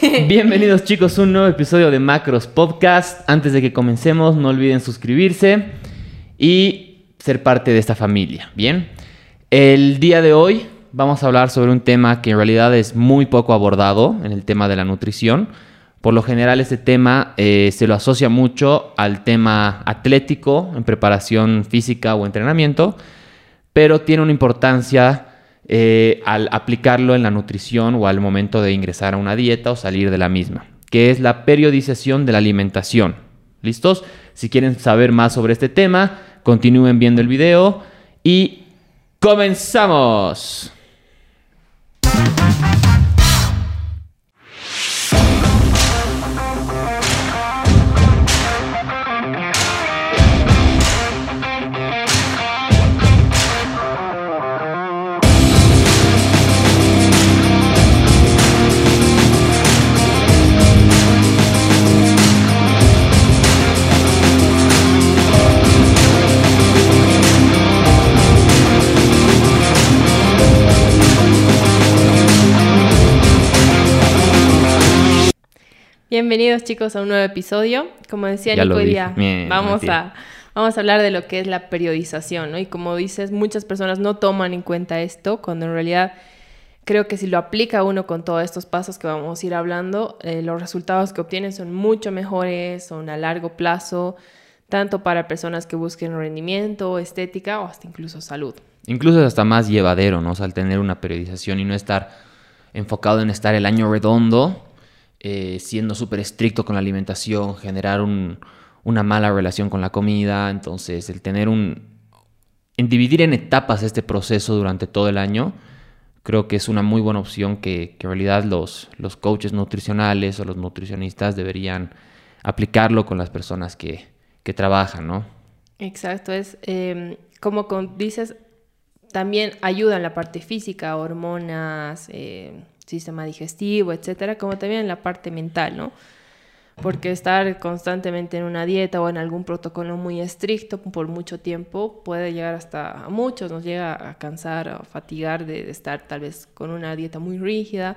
Bienvenidos chicos a un nuevo episodio de Macros Podcast. Antes de que comencemos, no olviden suscribirse y ser parte de esta familia. Bien, el día de hoy vamos a hablar sobre un tema que en realidad es muy poco abordado en el tema de la nutrición. Por lo general este tema eh, se lo asocia mucho al tema atlético en preparación física o entrenamiento, pero tiene una importancia eh, al aplicarlo en la nutrición o al momento de ingresar a una dieta o salir de la misma, que es la periodización de la alimentación. ¿Listos? Si quieren saber más sobre este tema, continúen viendo el video y comenzamos. Bienvenidos chicos a un nuevo episodio. Como decía Nico, hoy día vamos a, vamos a hablar de lo que es la periodización, ¿no? Y como dices, muchas personas no toman en cuenta esto, cuando en realidad creo que si lo aplica uno con todos estos pasos que vamos a ir hablando, eh, los resultados que obtienen son mucho mejores, son a largo plazo, tanto para personas que busquen rendimiento, estética o hasta incluso salud. Incluso es hasta más llevadero, ¿no? O sea, al tener una periodización y no estar enfocado en estar el año redondo eh, siendo súper estricto con la alimentación, generar una mala relación con la comida. Entonces, el tener un... En dividir en etapas este proceso durante todo el año, creo que es una muy buena opción que, en realidad los, los coaches nutricionales o los nutricionistas deberían aplicarlo con las personas que, que trabajan, ¿no? Exacto, es em, como dices, también ayuda en la parte física, hormonas, eh, sistema digestivo, etcétera, como también en la parte mental, ¿no? Porque estar constantemente en una dieta o en algún protocolo muy estricto por mucho tiempo puede llegar hasta a muchos, nos llega a cansar, a fatigar de, estar tal vez con una dieta muy rígida.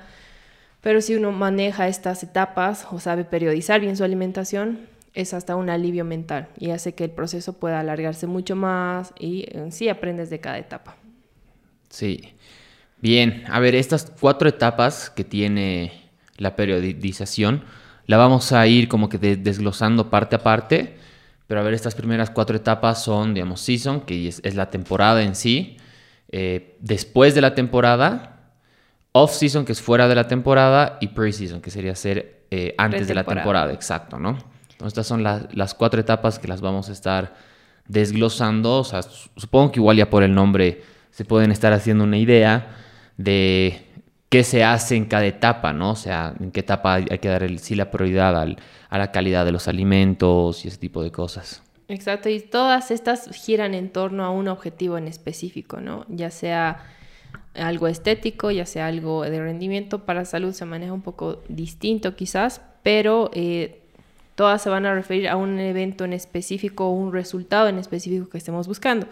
Pero si uno maneja estas etapas o sabe periodizar bien su alimentación, es hasta un alivio mental y hace que el proceso pueda alargarse mucho más y en sí aprendes de cada etapa. Sí. Bien, a ver, estas cuatro etapas que tiene la periodización, la vamos a ir como que desglosando parte a parte, pero a ver, estas primeras cuatro etapas son, digamos, season, que es, la temporada en sí, eh, después de la temporada, off-season, que es fuera de la temporada, y pre-season, que sería ser eh, antes de la temporada, exacto, ¿no? Entonces, estas son las cuatro etapas que las vamos a estar desglosando, o sea, supongo que igual ya por el nombre se pueden estar haciendo una idea, de qué se hace en cada etapa, ¿no? O sea, en qué etapa hay que dar el, sí la prioridad a la calidad de los alimentos y ese tipo de cosas. Exacto, y todas estas giran en torno a un objetivo en específico, ¿no? Ya sea algo estético, ya sea algo de rendimiento, para salud se maneja un poco distinto quizás, pero eh, todas se van a referir a un evento en específico o un resultado en específico que estemos buscando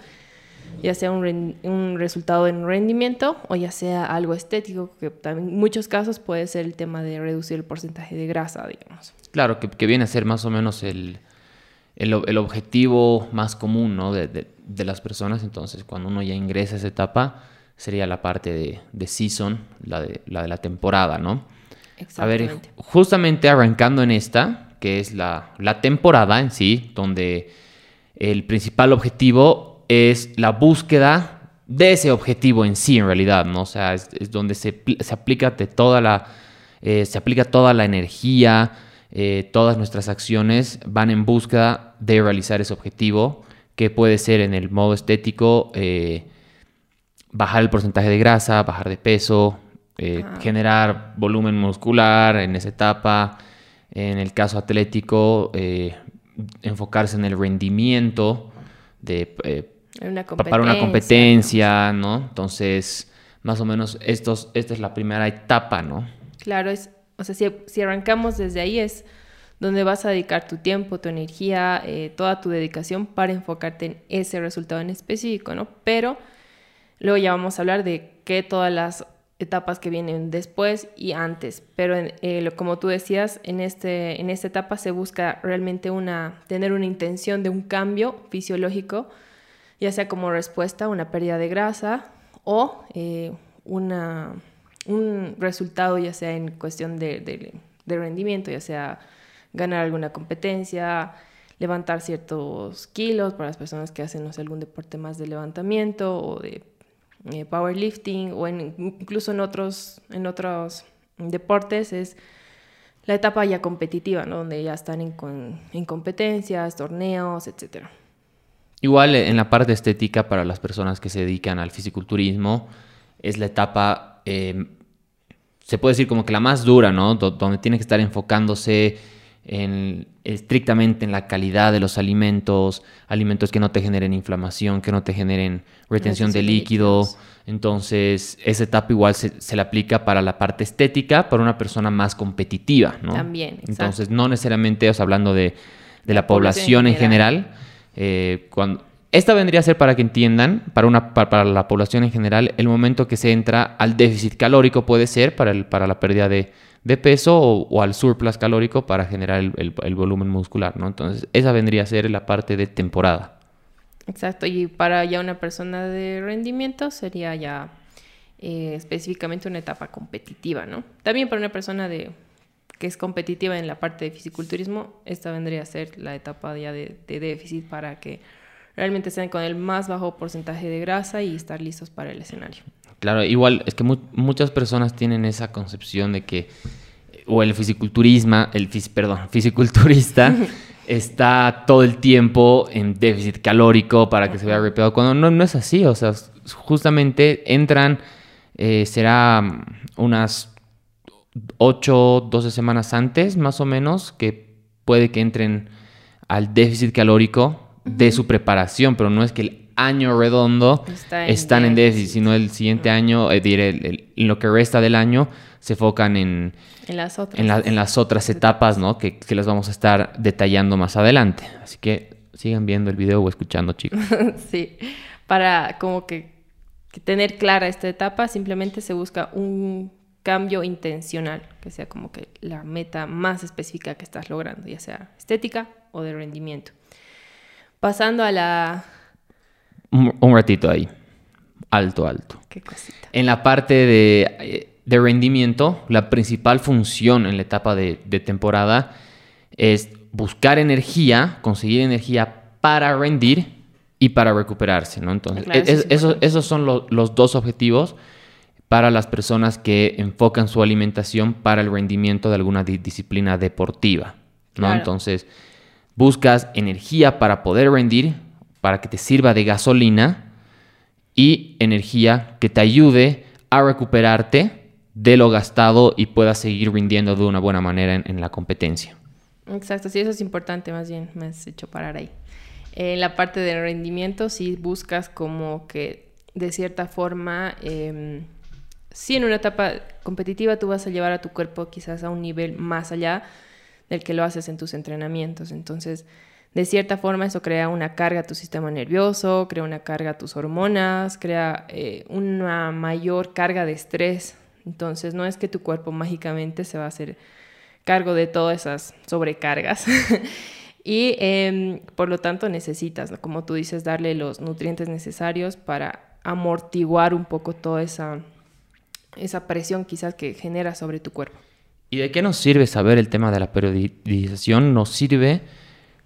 ya sea un, un, resultado en rendimiento o ya sea algo estético, que también en muchos casos puede ser el tema de reducir el porcentaje de grasa, digamos. Claro, que, que viene a ser más o menos el, el, el objetivo más común ¿no? de, de, de, las personas. Entonces, cuando uno ya ingresa a esa etapa, sería la parte de, de season, la de, la de la temporada, ¿no? A ver, justamente arrancando en esta, que es la, la temporada en sí, donde el principal objetivo es la búsqueda de ese objetivo en sí, en realidad, ¿no? O sea, es, donde se, se, aplica toda la, eh, se aplica toda la energía, eh, todas nuestras acciones van en búsqueda de realizar ese objetivo, que puede ser en el modo estético, eh, bajar el porcentaje de grasa, bajar de peso, generar volumen muscular en esa etapa, en el caso atlético, enfocarse en el rendimiento de para una competencia, ¿no? Entonces, más o menos estos, esta es la primera etapa, ¿no? Claro, es, o sea, si, arrancamos desde ahí es donde vas a dedicar tu tiempo, tu energía, eh, toda tu dedicación para enfocarte en ese resultado en específico, ¿no? Pero luego ya vamos a hablar de qué todas las etapas que vienen después y antes, pero eh, como tú decías, en, este, en esta etapa se busca realmente una, tener una intención de un cambio fisiológico, ya sea como respuesta a una pérdida de grasa o eh, una, un resultado, ya sea en cuestión de, de rendimiento, ya sea ganar alguna competencia, levantar ciertos kilos para las personas que hacen algún deporte más de levantamiento o de eh, powerlifting o incluso en otros, en otros deportes es la etapa ya competitiva, ¿no? donde ya están en, en competencias, torneos, etc. Igual en la parte estética para las personas que se dedican al fisiculturismo es la etapa, eh, se puede decir como que la más dura, ¿no? donde tiene que estar enfocándose en, estrictamente en la calidad de los alimentos, alimentos que no te generen inflamación, que no te generen retención de líquido. Entonces, esa etapa igual se, se, le aplica para la parte estética, para una persona más competitiva, ¿no? También, exacto. Entonces, no necesariamente, o hablando de, de la, población, en general, eh, esta vendría a ser para que entiendan, para, una, para, la población en general, el momento que se entra al déficit calórico puede ser para, el, para la pérdida de, de peso o, al surplus calórico para generar el, el, volumen muscular, ¿no? Entonces, esa vendría a ser la parte de temporada. Exacto, y para ya una persona de rendimiento sería ya eh, específicamente una etapa competitiva, ¿no? También para una persona de que es competitiva en la parte de fisiculturismo, esta vendría a ser la etapa ya de, de déficit para que realmente estén con el más bajo porcentaje de grasa y estar listos para el escenario. Claro, igual es que muchas personas tienen esa concepción de que, o el fisiculturismo, el perdón, fisiculturista está todo el tiempo en déficit calórico para que se vea ripeado, cuando no, no es así, o sea, justamente entran, eh, será unas 8, 12 semanas antes, más o menos, que puede que entren al déficit calórico de su preparación, pero no es que el año redondo están en déficit, sino el siguiente año, eh, diré, en lo que resta del año, se enfocan en, en, las, otras. En, las otras etapas, ¿no? Que, que las vamos a estar detallando más adelante. Así que sigan viendo el video o escuchando, chicos. sí, para como que, que tener clara esta etapa, simplemente se busca un cambio intencional, que sea como que la meta más específica que estás logrando, ya sea estética o de rendimiento. Pasando a la un, ratito ahí. Alto, alto. Qué cosita. En la parte de, de rendimiento, la principal función en la etapa de, temporada es buscar energía, conseguir energía para rendir y para recuperarse, ¿no? Entonces, esos son los dos objetivos para las personas que enfocan su alimentación para el rendimiento de alguna disciplina deportiva, ¿no? Entonces, buscas energía para poder rendir, para que te sirva de gasolina y energía que te ayude a recuperarte de lo gastado y puedas seguir rindiendo de una buena manera en, la competencia. Exacto, sí, eso es importante, más bien me has hecho parar ahí. En la parte del rendimiento, si buscas como que de cierta forma, eh, sí en una etapa competitiva tú vas a llevar a tu cuerpo quizás a un nivel más allá del que lo haces en tus entrenamientos. Entonces, de cierta forma eso crea una carga a tu sistema nervioso, crea una carga a tus hormonas, crea eh, una mayor carga de estrés. Entonces no es que tu cuerpo mágicamente se va a hacer cargo de todas esas sobrecargas. y em, por lo tanto necesitas, como tú dices, darle los nutrientes necesarios para amortiguar un poco toda esa, esa presión quizás que genera sobre tu cuerpo. ¿Y de qué nos sirve saber el tema de la periodización? Nos sirve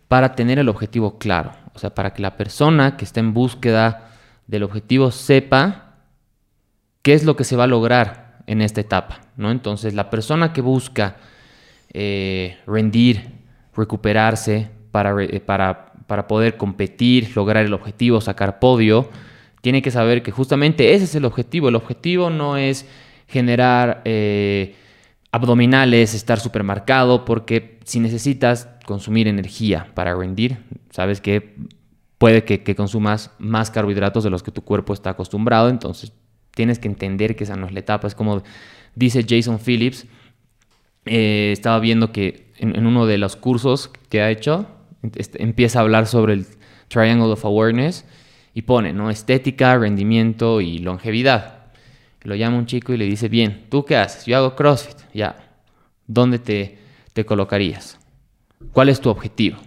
para tener el objetivo claro. O sea, para que la persona que está en búsqueda del objetivo sepa qué es lo que se va a lograr en esta etapa. ¿no? Entonces, la persona que busca eh, rendir, recuperarse para, eh, para, para, poder competir, lograr el objetivo, sacar podio, tiene que saber que justamente ese es el objetivo. El objetivo no es generar eh, abdominales, estar supermarcado, porque si necesitas consumir energía para rendir, sabes que puede que, consumas más carbohidratos de los que tu cuerpo está acostumbrado, entonces tienes que entender que esa no es la etapa. Es como dice Jason Phillips, eh, estaba viendo que en, uno de los cursos que ha hecho, este, empieza a hablar sobre el Triangle of Awareness y pone, ¿no? Estética, rendimiento y longevidad. Lo llama un chico y le dice, bien, ¿tú qué haces? Yo hago CrossFit, ya. ¿Dónde te, te colocarías? ¿Cuál es tu objetivo?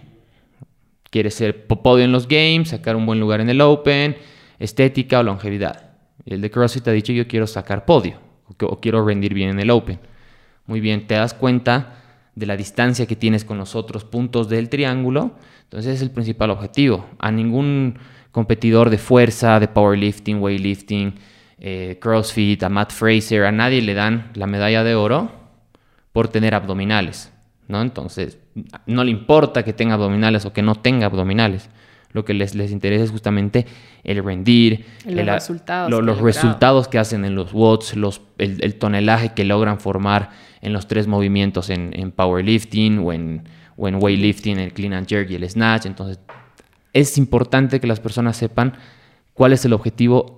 ¿Quieres ser podio en los games, sacar un buen lugar en el Open, estética o longevidad? El de CrossFit ha dicho, yo quiero sacar podio o quiero rendir bien en el Open. Muy bien, te das cuenta de la distancia que tienes con los otros puntos del triángulo. Entonces es el principal objetivo. A ningún competidor de fuerza, de powerlifting, weightlifting, eh, CrossFit, a Matt Fraser, a nadie le dan la medalla de oro por tener abdominales. ¿no? Entonces, no le importa que tenga abdominales o que no tenga abdominales. Lo que les, les interesa es justamente el rendir, los, resultados, los resultados que hacen en los watts, los, el, tonelaje que logran formar en los tres movimientos en, en powerlifting o en, o en weightlifting, el clean and jerk y el snatch. Entonces, es importante que las personas sepan cuál es el objetivo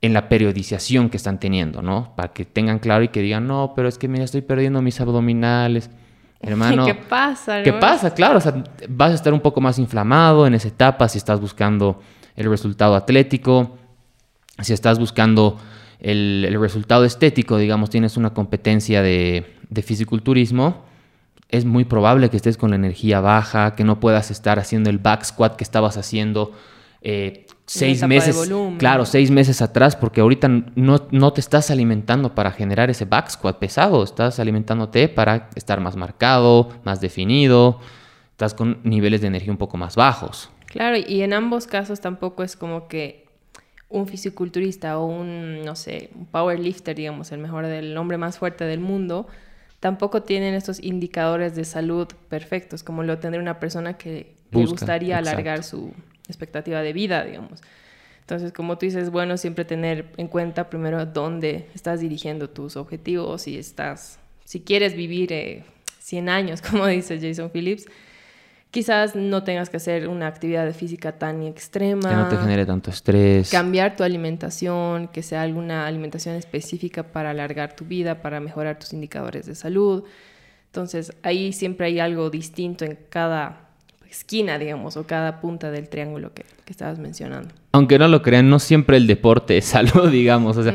en la periodización que están teniendo, ¿no? Para que tengan claro y que digan, no, pero es que mira, estoy perdiendo mis abdominales. Hermano, ¿qué pasa? ¿Qué pasa? Claro, o sea, vas a estar un poco más inflamado en esa etapa si estás buscando el resultado atlético, si estás buscando el, resultado estético, digamos, tienes una competencia de, de fisiculturismo, es muy probable que estés con la energía baja, que no puedas estar haciendo el back squat que estabas haciendo eh, seis meses, claro, seis meses atrás, porque ahorita no, no, te estás alimentando para generar ese back squat pesado, estás alimentándote para estar más marcado, más definido, estás con niveles de energía un poco más bajos. Claro, y en ambos casos tampoco es como que un fisiculturista o un, no sé, un powerlifter, digamos, el mejor del hombre más fuerte del mundo, tampoco tienen estos indicadores de salud perfectos, como lo tendría una persona que le gustaría alargar su expectativa de vida, digamos. Entonces, como tú dices, es bueno siempre tener en cuenta primero dónde estás dirigiendo tus objetivos, si estás, si quieres vivir 100 eh, años, como dice Jason Phillips, quizás no tengas que hacer una actividad física tan extrema. Que no te genere tanto estrés. Cambiar tu alimentación, que sea alguna alimentación específica para alargar tu vida, para mejorar tus indicadores de salud. Entonces, ahí siempre hay algo distinto en cada esquina, digamos, o cada punta del triángulo que, estabas mencionando. Aunque no lo crean, no siempre el deporte es salud, digamos. O sea,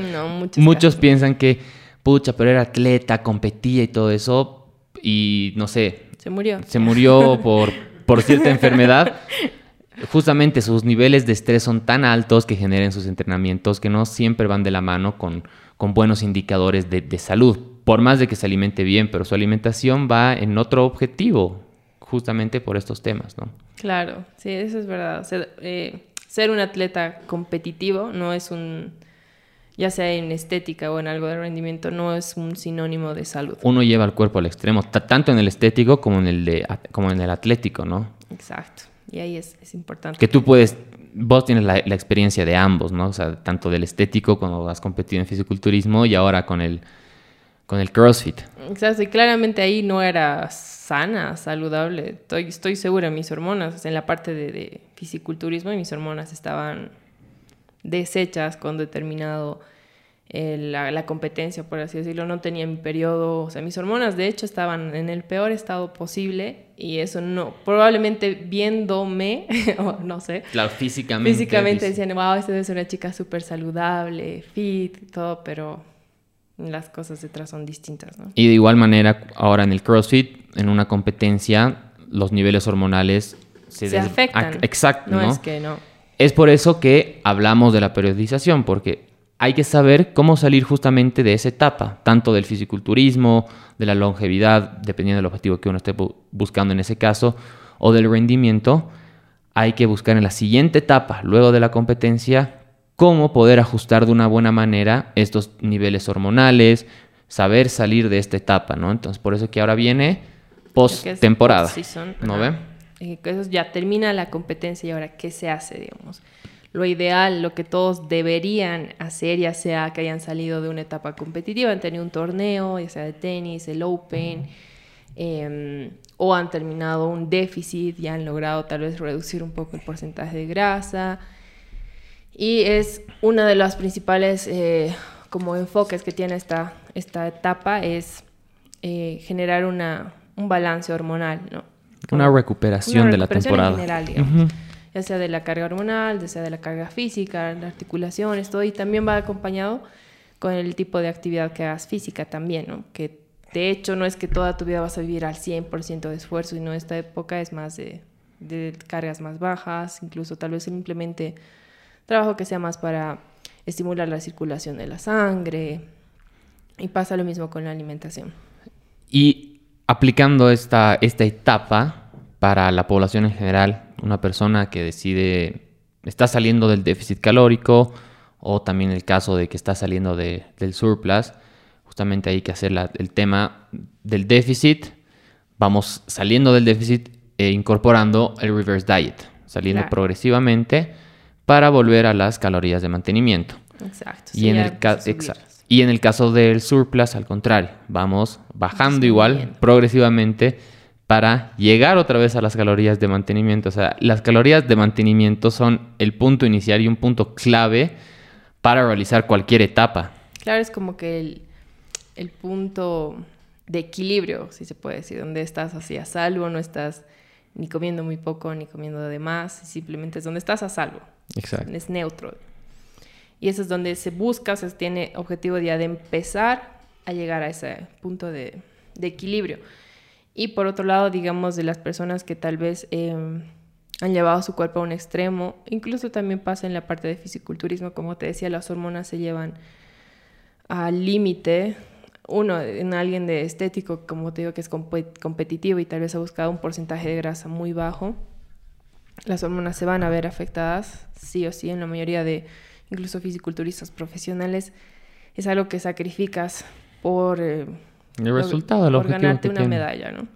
muchos piensan que, pucha, pero era atleta, competía y todo eso, y no sé. Se murió. Se murió por por cierta enfermedad, justamente sus niveles de estrés son tan altos que generen sus entrenamientos que no siempre van de la mano con, con buenos indicadores de, salud. Por más de que se alimente bien, pero su alimentación va en otro objetivo, justamente por estos temas, ¿no? Claro, sí, eso es verdad. ser eh, un atleta competitivo no es un ya sea en estética o en algo de rendimiento, no es un sinónimo de salud. Uno lleva el cuerpo al extremo, tanto en el estético como en el, de, como en el atlético, ¿no? Exacto. Y ahí es, es importante. Que tú puedes, vos tienes la, la, experiencia de ambos, ¿no? O sea, tanto del estético cuando has competido en fisiculturismo y ahora con el, con el CrossFit. Exacto, y claramente ahí no era sana, saludable. Estoy, estoy segura, mis hormonas, en la parte de, de fisiculturismo, mis hormonas estaban deshechas con determinado eh, la, competencia, por así decirlo, no tenía mi periodo, o sea, mis hormonas de hecho estaban en el peor estado posible y eso no, probablemente viéndome, o no sé. Claro, físicamente. Físicamente decían, wow, esta ser una chica súper saludable, fit y todo, pero las cosas detrás son distintas, ¿no? Y de igual manera, ahora en el CrossFit, en una competencia, los niveles hormonales se, afectan. Exacto, ¿no? No es que no. Es por eso que hablamos de la periodización, porque hay que saber cómo salir justamente de esa etapa, tanto del fisiculturismo, de la longevidad, dependiendo del objetivo que uno esté buscando en ese caso, o del rendimiento. Hay que buscar en la siguiente etapa, luego de la competencia, cómo poder ajustar de una buena manera estos niveles hormonales, saber salir de esta etapa, ¿no? Entonces, por eso que ahora viene post temporada, ¿no ve? Eh, eso ya termina la competencia y ahora qué se hace, digamos. Lo ideal, lo que todos deberían hacer, ya sea que hayan salido de una etapa competitiva, han tenido un torneo, ya sea de tenis, el Open, em, o han terminado un déficit y han logrado tal vez reducir un poco el porcentaje de grasa. Y es una de las principales eh, como enfoques que tiene esta, esta etapa, es eh, generar una, un balance hormonal, ¿no? Una recuperación, de la temporada. general, digamos. Ya sea de la carga hormonal, ya sea de la carga física, las articulaciones, todo. Y también va acompañado con el tipo de actividad que hagas física también, ¿no? Que de hecho no es que toda tu vida vas a vivir al 100% de esfuerzo, sino esta época es más de, de cargas más bajas, incluso tal vez simplemente trabajo que sea más para estimular la circulación de la sangre. Y pasa lo mismo con la alimentación. Y aplicando esta, esta etapa para la población en general, una persona que decide, está saliendo del déficit calórico o también el caso de que está saliendo de, del surplus, justamente hay que hacer el tema del déficit, vamos saliendo del déficit e incorporando el reverse diet, saliendo progresivamente para volver a las calorías de mantenimiento. Exacto. Y, en el y en el caso del surplus, al contrario, vamos bajando igual progresivamente para llegar otra vez a las calorías de mantenimiento. O sea, las calorías de mantenimiento son el punto inicial y un punto clave para realizar cualquier etapa. Claro, es como que el, el punto de equilibrio, si se puede decir, donde estás así a salvo, no estás ni comiendo muy poco ni comiendo de más, simplemente es donde estás a salvo. Exacto. Es neutro. Y eso es donde se busca, se tiene objetivo ya de empezar a llegar a ese punto de, de equilibrio. Y por otro lado, digamos, de las personas que tal vez em, han llevado su cuerpo a un extremo, incluso también pasa en la parte de fisiculturismo, como te decía, las hormonas se llevan al límite. Uno, en alguien de estético, como te digo, que es competitivo y tal vez ha buscado un porcentaje de grasa muy bajo, las hormonas se van a ver afectadas, sí o sí, en la mayoría de incluso fisiculturistas profesionales. Es algo que sacrificas por... Eh, el resultado por ganarte una medalla, ¿no?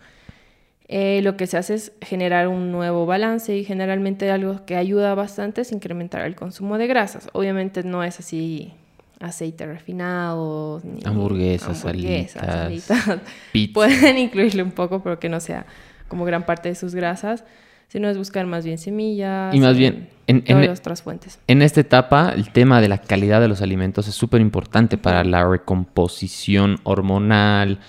Eh, lo que se hace es generar un nuevo balance y generalmente algo que ayuda bastante es incrementar el consumo de grasas. Obviamente no es así aceite refinado, ni hamburguesas, hamburguesas Pueden incluirle un poco, pero que no sea como gran parte de sus grasas, sino es buscar más bien semillas. Y más bien, en, en, otras fuentes. En esta etapa, el tema de la calidad de los alimentos es súper importante para la recomposición hormonal,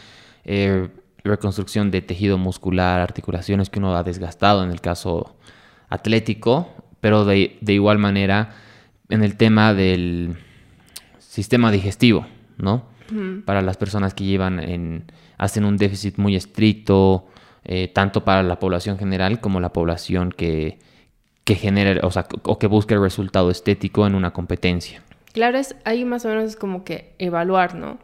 eh, reconstrucción de tejido muscular, articulaciones que uno ha desgastado en el caso atlético, pero de, igual manera en el tema del sistema digestivo, ¿no? Para las personas que llevan en, hacen un déficit muy estricto, eh, tanto para la población general como la población que, que genere, o sea, o que busque el resultado estético en una competencia. Claro, es, ahí más o menos es como que evaluar, ¿no?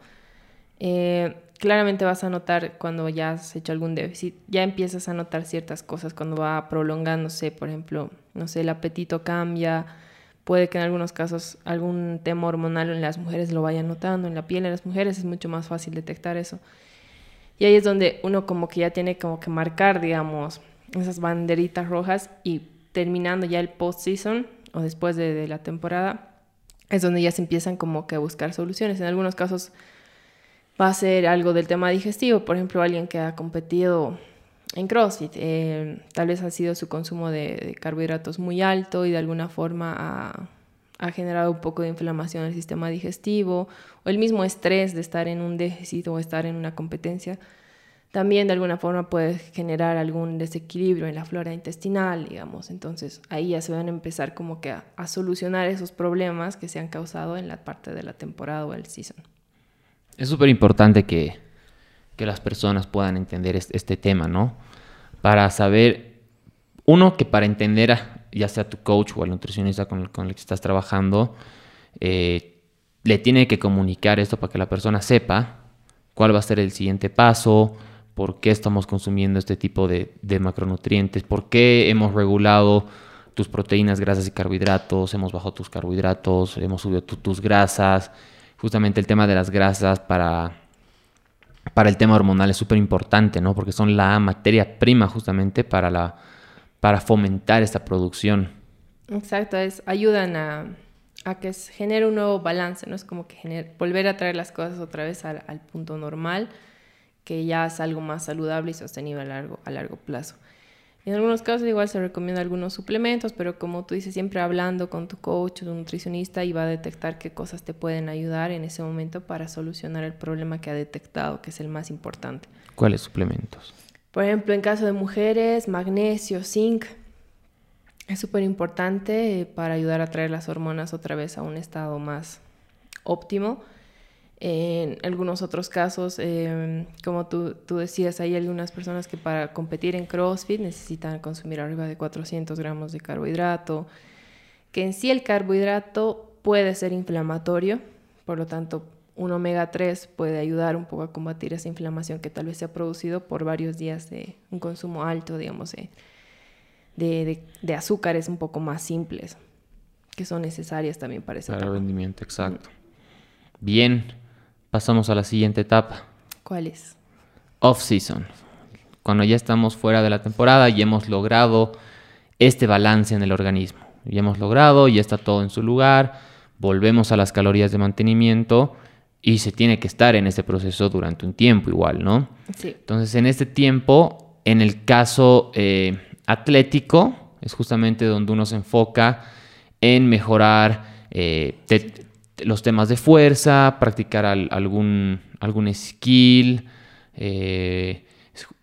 Eh, claramente vas a notar cuando ya has hecho algún déficit, ya empiezas a notar ciertas cosas cuando va prolongándose, por ejemplo, no sé, el apetito cambia, puede que en algunos casos algún tema hormonal en las mujeres lo vaya notando, en la piel de las mujeres es mucho más fácil detectar eso. Y ahí es donde uno como que ya tiene como que marcar, digamos, esas banderitas rojas y terminando ya el post-season o después de, la temporada, es donde ya se empiezan como que a buscar soluciones. En algunos casos va a ser algo del tema digestivo, por ejemplo, alguien que ha competido en CrossFit, eh, tal vez ha sido su consumo de, carbohidratos muy alto y de alguna forma ha, ha, generado un poco de inflamación en el sistema digestivo, o el mismo estrés de estar en un déficit o estar en una competencia también de alguna forma puede generar algún desequilibrio en la flora intestinal, digamos. Entonces ahí ya se van a empezar como que a, solucionar esos problemas que se han causado en la parte de la temporada o el season. Es súper importante que, que, las personas puedan entender este, tema, ¿no? Para saber, uno, que para entender ya sea tu coach o el nutricionista con el, que estás trabajando, eh, le tiene que comunicar esto para que la persona sepa cuál va a ser el siguiente paso, por qué estamos consumiendo este tipo de, macronutrientes, por qué hemos regulado tus proteínas, grasas y carbohidratos, hemos bajado tus carbohidratos, hemos subido tus grasas. Justamente el tema de las grasas para, para el tema hormonal es súper importante, ¿no? Porque son la materia prima justamente para, la, para fomentar esta producción. Exacto, es, ayudan a, que se genere un nuevo balance, ¿no? Es como que volver a traer las cosas otra vez al, al punto normal que ya es algo más saludable y sostenible a largo, a largo plazo. En algunos casos igual se recomienda algunos suplementos, pero como tú dices, siempre hablando con tu coach o tu nutricionista y va a detectar qué cosas te pueden ayudar en ese momento para solucionar el problema que ha detectado, que es el más importante. ¿Cuáles suplementos? Por ejemplo, en caso de mujeres, magnesio, zinc. Es súper importante para ayudar a traer las hormonas otra vez a un estado más óptimo. En algunos otros casos, em, como tú, tú, decías, hay algunas personas que para competir en CrossFit necesitan consumir arriba de 400 gramos de carbohidrato, que en sí el carbohidrato puede ser inflamatorio, por lo tanto un omega 3 puede ayudar un poco a combatir esa inflamación que tal vez se ha producido por varios días de un consumo alto, digamos, de, de, de azúcares un poco más simples, que son necesarias también para ese rendimiento, exacto. Bien, pasamos a la siguiente etapa. ¿Cuál es? Off-season. Cuando ya estamos fuera de la temporada y hemos logrado este balance en el organismo. Ya hemos logrado, ya está todo en su lugar, volvemos a las calorías de mantenimiento y se tiene que estar en ese proceso durante un tiempo igual, ¿no? Sí. Entonces, en este tiempo, en el caso eh, atlético, es justamente donde uno se enfoca en mejorar eh, los temas de fuerza, practicar algún, algún skill. Eh,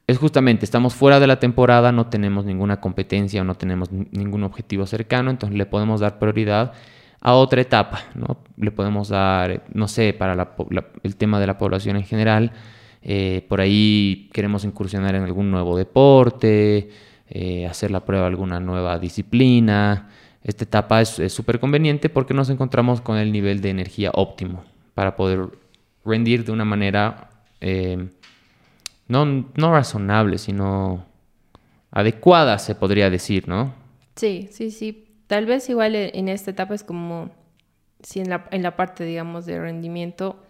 es, justamente, estamos fuera de la temporada, no tenemos ninguna competencia o no tenemos ningún objetivo cercano, entonces le podemos dar prioridad a otra etapa, ¿no? Le podemos dar, no sé, para el tema de la población en general, eh, por ahí queremos incursionar en algún nuevo deporte, eh, hacer la prueba de alguna nueva disciplina, esta etapa es súper conveniente porque nos encontramos con el nivel de energía óptimo para poder rendir de una manera eh, no, no razonable, sino adecuada, se podría decir, ¿no? Sí, sí, sí. Tal vez igual en esta etapa es como si en la, en la parte, digamos, de rendimiento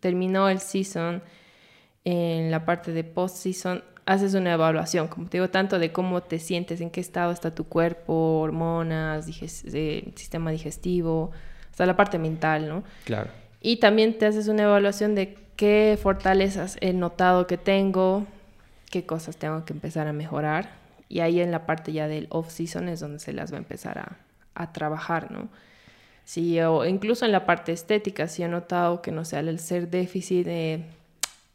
terminó el season, en la parte de post-season haces una evaluación, como te digo, tanto de cómo te sientes, en qué estado está tu cuerpo, hormonas, sistema digestivo, hasta la parte mental, ¿no? Claro. Y también te haces una evaluación de qué fortalezas he notado que tengo, qué cosas tengo que empezar a mejorar. Y ahí en la parte ya del off-season es donde se las va a empezar a, a trabajar, ¿no? Si o incluso en la parte estética, si he notado que, no sé, el ser déficit de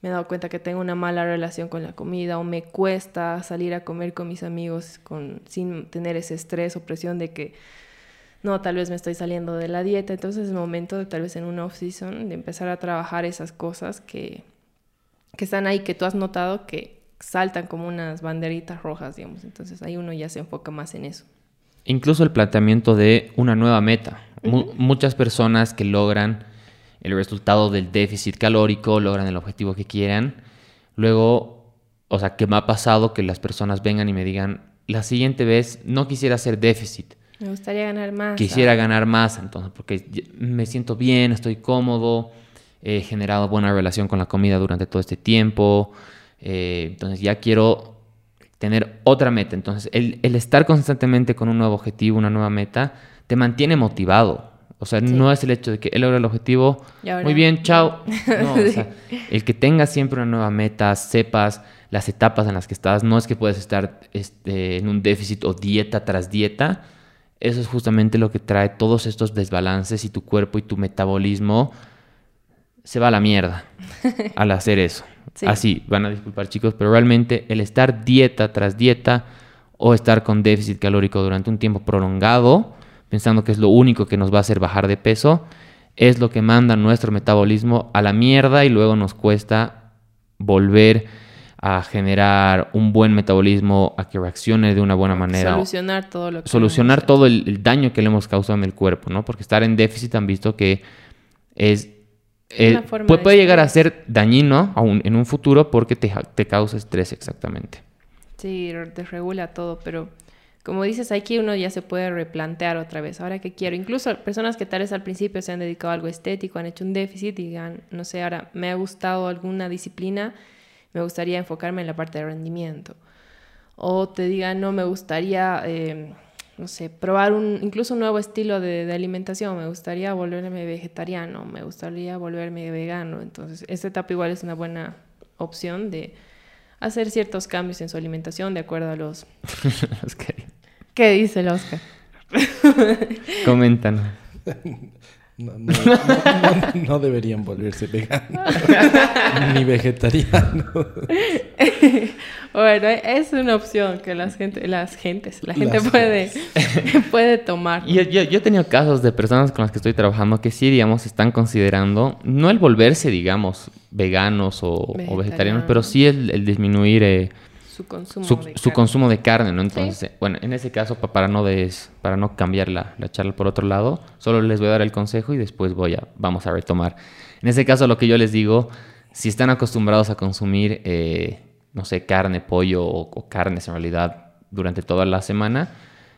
me he dado cuenta que tengo una mala relación con la comida o me cuesta salir a comer con mis amigos con, sin tener ese estrés o presión de que no, tal vez me estoy saliendo de la dieta. Entonces es momento de tal vez en una off-season de empezar a trabajar esas cosas que, que están ahí, que tú has notado que saltan como unas banderitas rojas, digamos. Entonces ahí uno ya se enfoca más en eso. Incluso el planteamiento de una nueva meta. muchas personas que logran el resultado del déficit calórico, logran el objetivo que quieran. Luego, o sea, ¿qué me ha pasado que las personas vengan y me digan, la siguiente vez no quisiera hacer déficit. Me gustaría ganar más. Quisiera ganar más, entonces, porque me siento bien, estoy cómodo, he generado buena relación con la comida durante todo este tiempo, eh, entonces ya quiero tener otra meta. Entonces, el, el estar constantemente con un nuevo objetivo, una nueva meta, te mantiene motivado. O sea, no es el hecho de que él logra el objetivo, muy bien, chao. No, o sea, el que tengas siempre una nueva meta, sepas las etapas en las que estás, no es que puedes estar este, en un déficit o dieta tras dieta. Eso es justamente lo que trae todos estos desbalances y tu cuerpo y tu metabolismo se va a la mierda al hacer eso. Así, van a disculpar chicos, pero realmente el estar dieta tras dieta o estar con déficit calórico durante un tiempo prolongado, pensando que es lo único que nos va a hacer bajar de peso, es lo que manda nuestro metabolismo a la mierda y luego nos cuesta volver a generar un buen metabolismo, a que reaccione de una buena manera. Solucionar todo lo que Solucionar todo el, daño que le hemos causado en el cuerpo, ¿no? Porque estar en déficit han visto que es... puede, llegar a ser dañino aún en un futuro porque te, te causa estrés exactamente. Sí, te regula todo, pero como dices, aquí uno ya se puede replantear otra vez, ahora que quiero. Incluso personas que tal vez al principio se han dedicado a algo estético, han hecho un déficit y digan, no sé, ahora me ha gustado alguna disciplina, me gustaría enfocarme en la parte de rendimiento. O te digan, no, me gustaría, eh, no sé, probar un, incluso un nuevo estilo de, de, alimentación, me gustaría volverme vegetariano, me gustaría volverme vegano. Entonces, esta etapa igual es una buena opción de hacer ciertos cambios en su alimentación de acuerdo a los... ¿Qué dice el Oscar? Coméntanos. No, deberían volverse veganos ni vegetarianos. bueno, es una opción que las gente, las gentes, la gente puede, puede tomar. Yo, yo, yo, he tenido casos de personas con las que estoy trabajando que sí, digamos, están considerando, no el volverse, digamos, veganos o, vegetarianos, pero sí el, disminuir eh, su consumo, su, de, carne. consumo de carne, ¿no? Entonces, bueno, en ese caso, para no, des, para no cambiar la, la, charla por otro lado, solo les voy a dar el consejo y después voy a, vamos a retomar. En ese caso, lo que yo les digo, si están acostumbrados a consumir, eh, no sé, carne, pollo o, carnes en realidad durante toda la semana,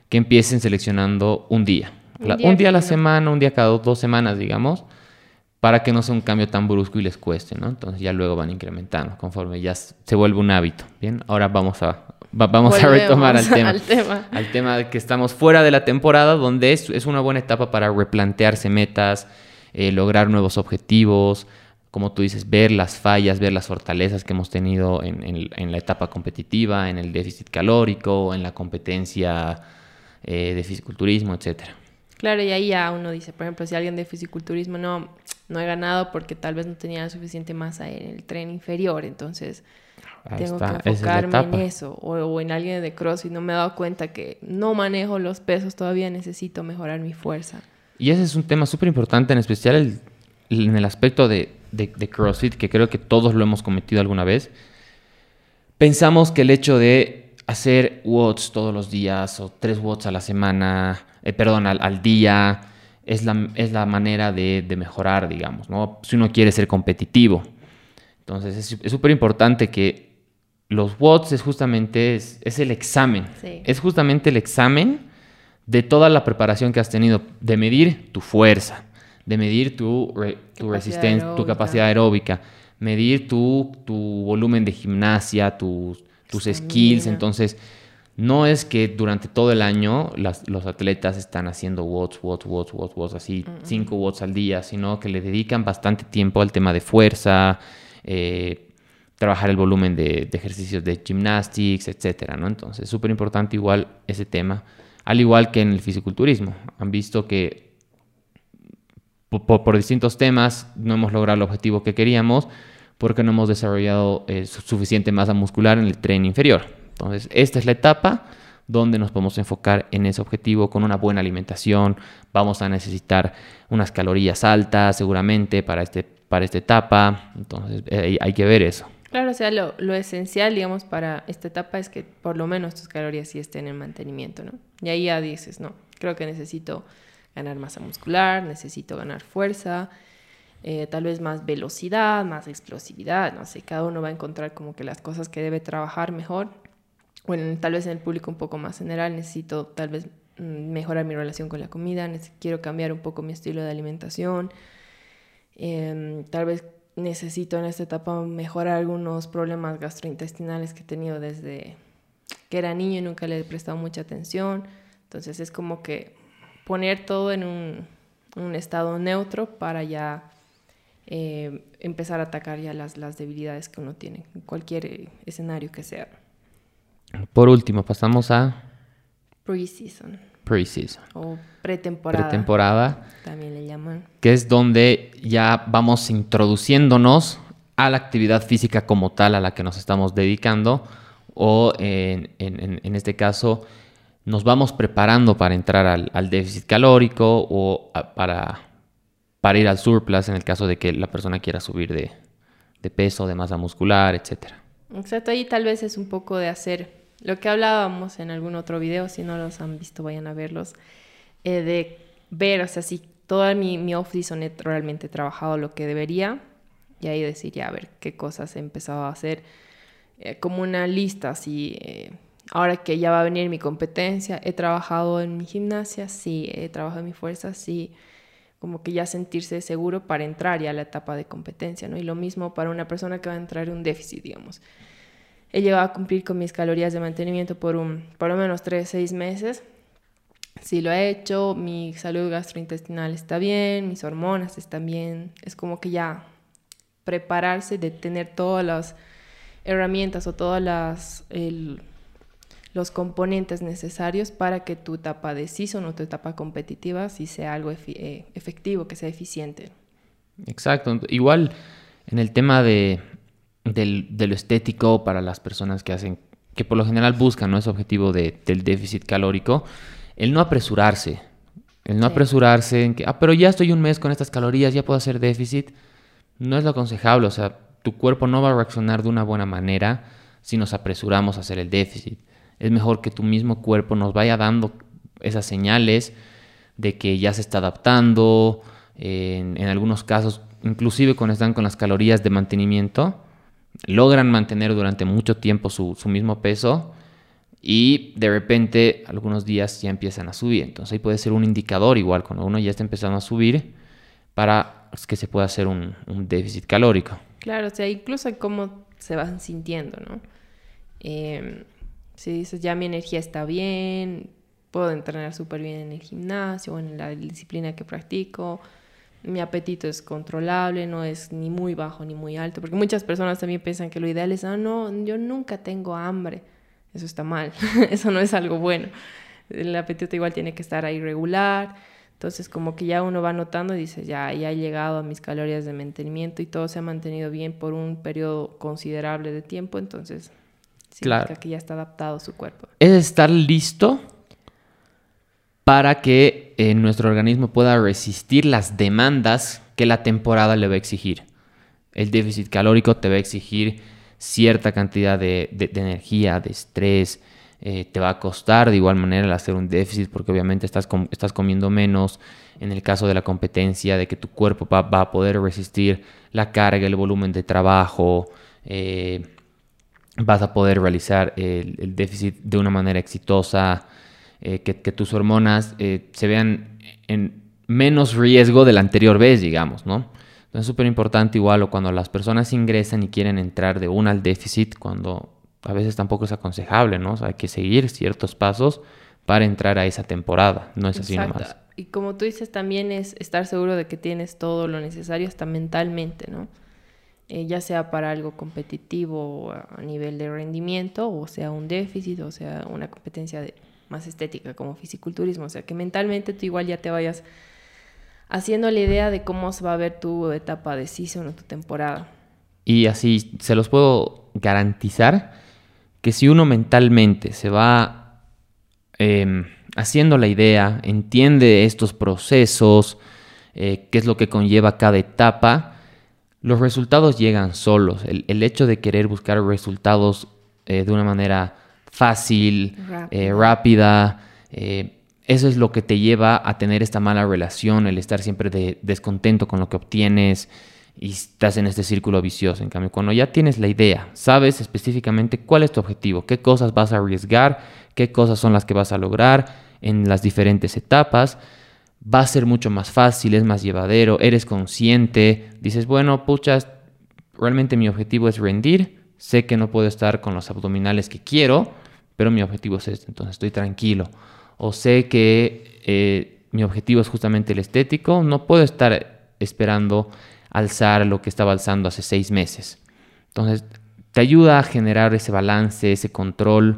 que empiecen seleccionando un día. Un día, a la semana, un día cada dos semanas, digamos para que no sea un cambio tan brusco y les cueste, ¿no? Entonces ya luego van incrementando conforme ya se vuelve un hábito. Bien, ahora vamos a, vamos a retomar al tema, al tema. Al tema de que estamos fuera de la temporada, donde es, es una buena etapa para replantearse metas, eh, lograr nuevos objetivos, como tú dices, ver las fallas, ver las fortalezas que hemos tenido en, en, la etapa competitiva, en el déficit calórico, en la competencia eh, de fisiculturismo, etcétera. Claro, y ahí ya uno dice, por ejemplo, si alguien de fisiculturismo no, no he ganado porque tal vez no tenía suficiente masa en el tren inferior, entonces tengo que enfocarme en eso. O, en alguien de cross y no me he dado cuenta que no manejo los pesos, todavía necesito mejorar mi fuerza. Y ese es un tema súper importante, en especial en el aspecto de, de, de CrossFit, que creo que todos lo hemos cometido alguna vez. Pensamos que el hecho de hacer watts todos los días o tres watts a la semana eh, perdón, al, día, es la, es la manera de, mejorar, digamos, ¿no? Si uno quiere ser competitivo. Entonces es súper importante que los watts es justamente, es, el examen, es justamente el examen de toda la preparación que has tenido, de medir tu fuerza, de medir tu, tu resistencia, tu capacidad aeróbica, medir tu, tu volumen de gimnasia, tus, tus skills, entonces no es que durante todo el año los atletas están haciendo watts, watts, watts, watts, watts, así 5 watts al día, sino que le dedican bastante tiempo al tema de fuerza, eh, trabajar el volumen de, ejercicios de gymnastics, etcétera, ¿no? Entonces, súper importante igual ese tema, al igual que en el fisiculturismo. Han visto que por, distintos temas no hemos logrado el objetivo que queríamos porque no hemos desarrollado eh, suficiente masa muscular en el tren inferior. Entonces, esta es la etapa donde nos podemos enfocar en ese objetivo con una buena alimentación. Vamos a necesitar unas calorías altas seguramente para, este, para esta etapa. Entonces, eh, hay que ver eso. Claro, o sea, lo, lo, esencial, digamos, para esta etapa es que por lo menos tus calorías sí estén en mantenimiento, ¿no? Y ahí ya dices, no, creo que necesito ganar masa muscular, necesito ganar fuerza, eh, tal vez más velocidad, más explosividad, no sé, cada uno va a encontrar como que las cosas que debe trabajar mejor bueno, tal vez en el público un poco más general, necesito tal vez mm, mejorar mi relación con la comida, quiero cambiar un poco mi estilo de alimentación, em, tal vez necesito en esta etapa mejorar algunos problemas gastrointestinales que he tenido desde que era niño y nunca le he prestado mucha atención. Entonces es como que poner todo en un, estado neutro para ya eh, empezar a atacar ya las, las debilidades que uno tiene, en cualquier eh, escenario que sea. Por último, pasamos a... Pre-season. Pre-season. O pretemporada. Pretemporada. También le llaman. Que es donde ya vamos introduciéndonos a la actividad física como tal a la que nos estamos dedicando. O en, este caso, nos vamos preparando para entrar al, déficit calórico o para, para ir al surplus en el caso de que la persona quiera subir de, de peso, de masa muscular, etcétera. Exacto, ahí tal vez es un poco de hacer lo que hablábamos en algún otro video, si no los han visto, vayan a verlos, eh, de ver, o sea, si toda mi, mi off-season he realmente trabajado lo que debería, y ahí decir, ya, a ver qué cosas he empezado a hacer, eh, como una lista, así, eh, ahora que ya va a venir mi competencia, he trabajado en mi gimnasia, sí, he trabajado en mi fuerza, sí, como que ya sentirse seguro para entrar ya a la etapa de competencia, ¿no? Y lo mismo para una persona que va a entrar en un déficit, digamos he llegado a cumplir con mis calorías de mantenimiento por, un, por lo menos 3, 6 meses. Si lo he hecho, mi salud gastrointestinal está bien, mis hormonas están bien. Es como que ya prepararse de tener todas las herramientas o todas las, los componentes necesarios para que tu etapa de season o tu etapa competitiva sí sea algo eh, efectivo, que sea eficiente. Exacto. Igual en el tema de, lo estético para las personas que hacen, que por lo general buscan ¿no? ese objetivo del déficit calórico, el no apresurarse. El no apresurarse en que, ah, pero ya estoy un mes con estas calorías, ya puedo hacer déficit. No es lo aconsejable. O sea, tu cuerpo no va a reaccionar de una buena manera si nos apresuramos a hacer el déficit. Es mejor que tu mismo cuerpo nos vaya dando esas señales de que ya se está adaptando. En, algunos casos, inclusive cuando están con las calorías de mantenimiento, logran mantener durante mucho tiempo su, mismo peso y de repente algunos días ya empiezan a subir. Entonces ahí puede ser un indicador igual cuando uno ya está empezando a subir para que se pueda hacer un, déficit calórico. Claro, o sea, incluso cómo se van sintiendo, ¿no? Eh, si dices, ya mi energía está bien, puedo entrenar súper bien en el gimnasio o en la disciplina que practico, mi apetito es controlable, no es ni muy bajo ni muy alto, porque muchas personas también piensan que lo ideal es, ah, no, yo nunca tengo hambre. Eso está mal, eso no es algo bueno. El apetito igual tiene que estar ahí regular. Entonces, como que ya uno va notando y dice, ya, ya he llegado a mis calorías de mantenimiento y todo se ha mantenido bien por un periodo considerable de tiempo. Entonces, claro. que ya está adaptado su cuerpo. Es estar listo para que eh, nuestro organismo pueda resistir las demandas que la temporada le va a exigir. El déficit calórico te va a exigir cierta cantidad de, energía, de estrés, eh, te va a costar de igual manera el hacer un déficit porque obviamente estás, comiendo menos. En el caso de la competencia, de que tu cuerpo va, a poder resistir la carga, el volumen de trabajo, eh, vas a poder realizar el, déficit de una manera exitosa, eh, que, tus hormonas eh, se vean en menos riesgo de la anterior vez, digamos, ¿no? Entonces es súper importante igual o cuando las personas ingresan y quieren entrar de una al déficit, cuando a veces tampoco es aconsejable, ¿no? O sea, hay que seguir ciertos pasos para entrar a esa temporada, no es así nomás. Y como tú dices, también es estar seguro de que tienes todo lo necesario hasta mentalmente, ¿no? Eh, ya sea para algo competitivo a nivel de rendimiento, o sea un déficit, o sea una competencia de, más estética como fisiculturismo, o sea que mentalmente tú igual ya te vayas haciendo la idea de cómo se va a ver tu etapa de season o tu temporada. Y así se los puedo garantizar que si uno mentalmente se va em, haciendo la idea, entiende estos procesos, eh, qué es lo que conlleva cada etapa, los resultados llegan solos. El, hecho de querer buscar resultados eh, de una manera fácil, rápida, eh, eh, eso es lo que te lleva a tener esta mala relación, el estar siempre descontento con lo que obtienes y estás en este círculo vicioso. En cambio, cuando ya tienes la idea, sabes específicamente cuál es tu objetivo, qué cosas vas a arriesgar, qué cosas son las que vas a lograr en las diferentes etapas, va a ser mucho más fácil, es más llevadero, eres consciente, dices, bueno, puchas, realmente mi objetivo es rendir, sé que no puedo estar con los abdominales que quiero, pero mi objetivo es este, entonces estoy tranquilo. O sé que eh, mi objetivo es justamente el estético, no puedo estar esperando alzar lo que estaba alzando hace seis meses. Entonces, te ayuda a generar ese balance, ese control,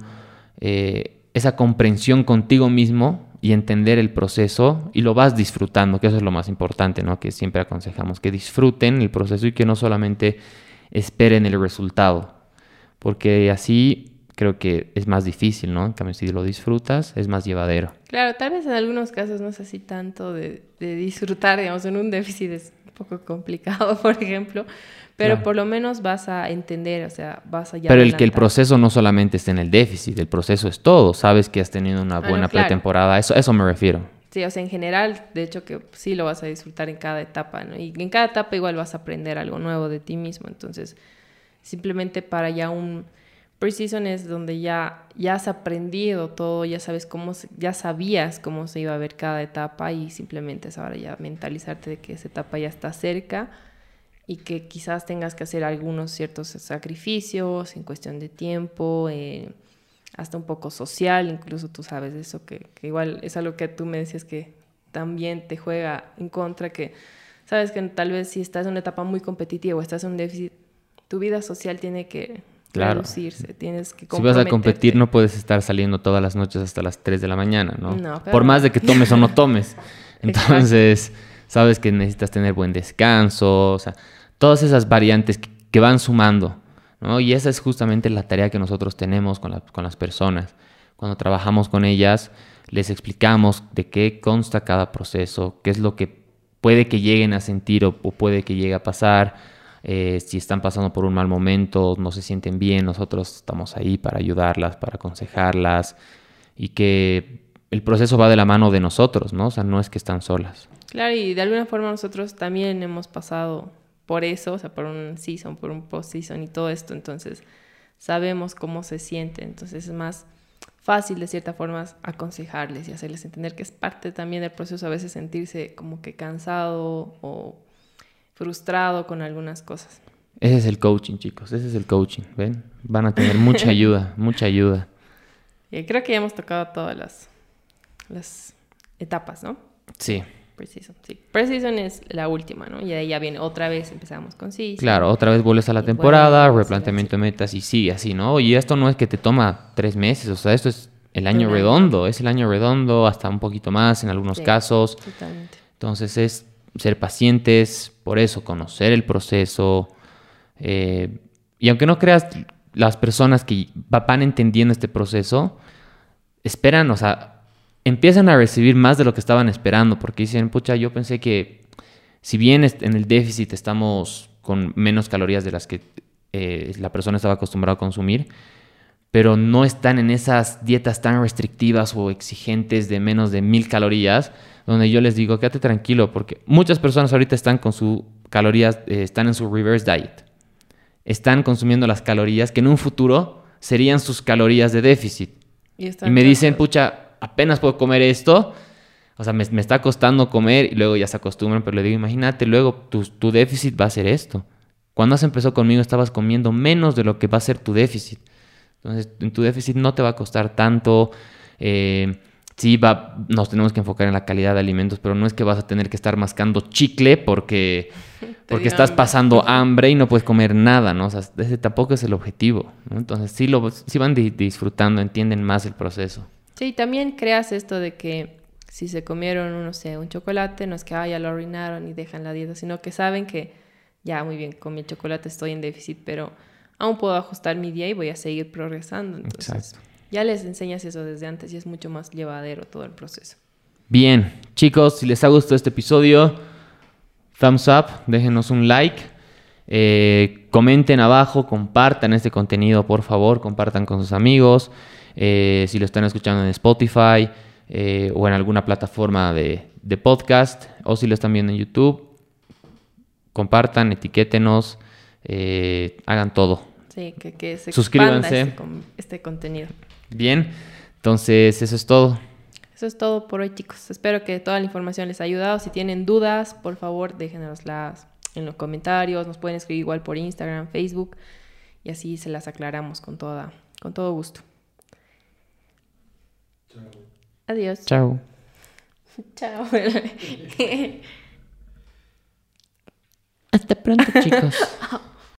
eh, esa comprensión contigo mismo y entender el proceso y lo vas disfrutando, que eso es lo más importante, ¿no? Que siempre aconsejamos, que disfruten el proceso y que no solamente esperen el resultado, porque así creo que es más difícil, ¿no? En cambio, si lo disfrutas, es más llevadero. Claro, tal vez en algunos casos no es así tanto de, de disfrutar, digamos, en un déficit es un poco complicado, por ejemplo, pero por lo menos vas a entender, o sea, vas a ya Pero el que el proceso no solamente esté en el déficit, el proceso es todo. Sabes que has tenido una ah, buena pretemporada, eso, eso me refiero. Sí, o sea, en general, de hecho que sí lo vas a disfrutar en cada etapa, ¿no? Y en cada etapa igual vas a aprender algo nuevo de ti mismo. Entonces, simplemente para ya un pre-season es donde ya, ya has aprendido todo, ya sabes cómo, ya sabías cómo se iba a ver cada etapa y simplemente es ahora ya mentalizarte de que esa etapa ya está cerca y que quizás tengas que hacer algunos ciertos sacrificios en cuestión de tiempo, eh, hasta un poco social, incluso tú sabes eso, que, igual es algo que tú me decías que también te juega en contra, que sabes que tal vez si estás en una etapa muy competitiva o estás en un déficit, tu vida social tiene que Claro. tienes que Si vas a competir, no puedes estar saliendo todas las noches hasta las 3 de la mañana, ¿no? No, Por claro. más de que tomes o no tomes. Entonces, sabes que necesitas tener buen descanso, o sea, todas esas variantes que, que van sumando, ¿no? Y esa es justamente la tarea que nosotros tenemos con, la- con las personas. Cuando trabajamos con ellas, les explicamos de qué consta cada proceso, qué es lo que puede que lleguen a sentir o, o puede que llegue a pasar. Eh, si están pasando por un mal momento, no se sienten bien, nosotros estamos ahí para ayudarlas, para aconsejarlas y que el proceso va de la mano de nosotros, ¿no? O sea, no es que están solas. Claro, y de alguna forma nosotros también hemos pasado por eso, o sea, por un season, por un post-season y todo esto, entonces sabemos cómo se siente, entonces es más fácil de cierta forma aconsejarles y hacerles entender que es parte también del proceso a veces sentirse como que cansado o frustrado con algunas cosas. Ese es el coaching, chicos, ese es el coaching, ¿ven? Van a tener mucha ayuda, mucha ayuda. Y creo que ya hemos tocado todas las, las etapas, ¿no? Sí, Precision, sí. Precision es la última, ¿no? Y de ahí ya viene otra vez, empezamos con sí. claro, otra vez vuelves a la temporada, vuelves, replanteamiento de metas y sigue así, ¿no? Y esto no es que te toma tres meses, o sea, esto es el año redondo, es el año redondo, hasta un poquito más en algunos Sí. casos. Totalmente. Entonces es ser pacientes, por eso, conocer el proceso. eh, y aunque no creas, las personas que va- van entendiendo este proceso, esperan, o sea, empiezan a recibir más de lo que estaban esperando, porque dicen, pucha, yo pensé que si bien en el déficit estamos con menos calorías de las que eh, la persona estaba acostumbrada a consumir, pero no están en esas dietas tan restrictivas o exigentes de menos de mil calorías, donde yo les digo, quédate tranquilo, porque muchas personas ahorita están con sus calorías, eh, están en su reverse diet. Están consumiendo las calorías que en un futuro serían sus calorías de déficit. Y, me dicen, pucha, apenas puedo comer esto. O sea, me, me está costando comer y luego ya se acostumbran, pero le digo, imagínate, luego tu, tu déficit va a ser esto. Cuando has empezado conmigo estabas comiendo menos de lo que va a ser tu déficit. Entonces, en tu déficit no te va a costar tanto. eh, sí, va, nos tenemos que enfocar en la calidad de alimentos, pero no es que vas a tener que estar mascando chicle porque, porque estás hambre. pasando hambre y no puedes comer nada, ¿no? O sea, ese tampoco es el objetivo. ¿no? Entonces, sí, lo, sí van di- disfrutando, entienden más el proceso. Sí, también creas esto de que si se comieron, no sé, un chocolate, no es que ah, ya lo arruinaron y dejan la dieta, sino que saben que ya, muy bien, comí el chocolate, estoy en déficit, pero aún puedo ajustar mi día y voy a seguir progresando. Entonces, Exacto. ya les enseñas eso desde antes y es mucho más llevadero todo el proceso. Bien, chicos, si les ha gustado este episodio, thumbs up, déjenos un like, eh, comenten abajo, compartan este contenido, por favor, compartan con sus amigos, eh, si lo están escuchando en Spotify eh, o en alguna plataforma de, de podcast, o si lo están viendo en YouTube, compartan, etiquétenos, eh, hagan todo. Sí, que, que se Suscríbanse. Este, con- este contenido. Bien, entonces eso es todo. Eso es todo por hoy, chicos. Espero que toda la información les haya ayudado. Si tienen dudas, por favor, déjenoslas en los comentarios. Nos pueden escribir igual por Instagram, Facebook. Y así se las aclaramos con, toda, con todo gusto. Adiós. Chao. Chao. Hasta pronto, chicos.